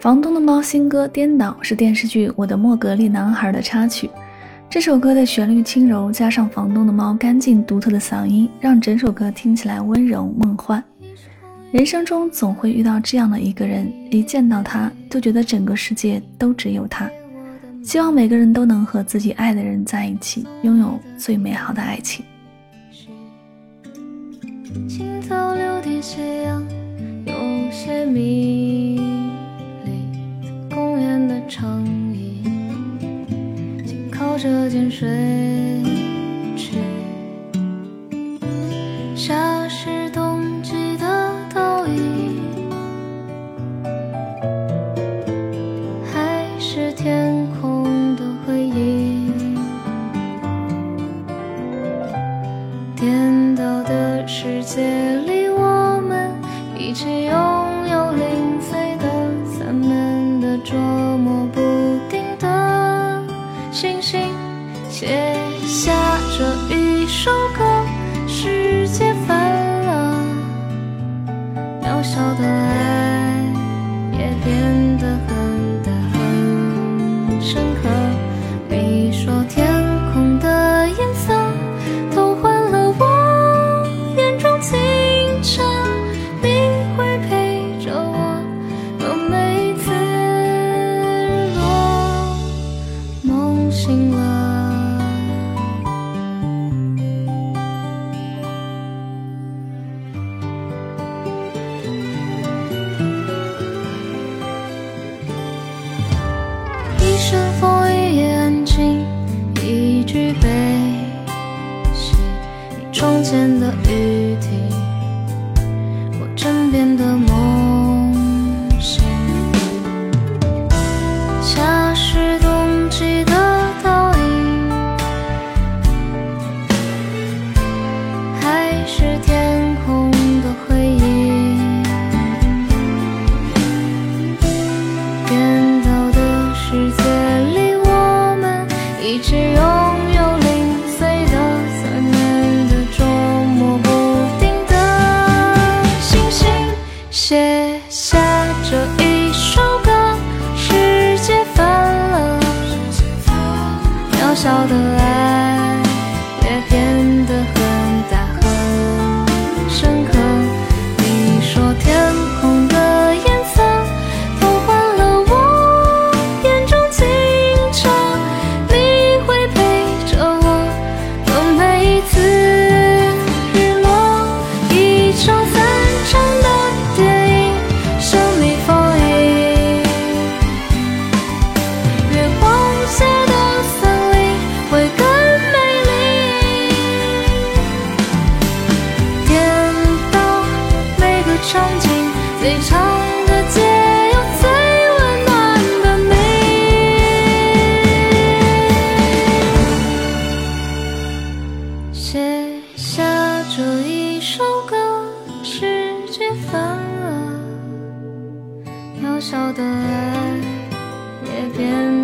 房东的猫新歌《颠倒》是电视剧《我的莫格利男孩》的插曲。这首歌的旋律轻柔，加上房东的猫干净独特的嗓音，让整首歌听起来温柔梦幻。人生中总会遇到这样的一个人，一见到他就觉得整个世界都只有他。希望每个人都能和自己爱的人在一起，拥有最美好的爱情。青草流地斜阳，有些迷间睡去。夏是冬季的倒影，还是天空的回忆？颠倒的世界里，我们一起拥有零碎的、散漫的、琢磨世界泛了，渺小的爱。最长的街有最温暖的你。写下这一首歌，世界翻了，渺小的爱。也变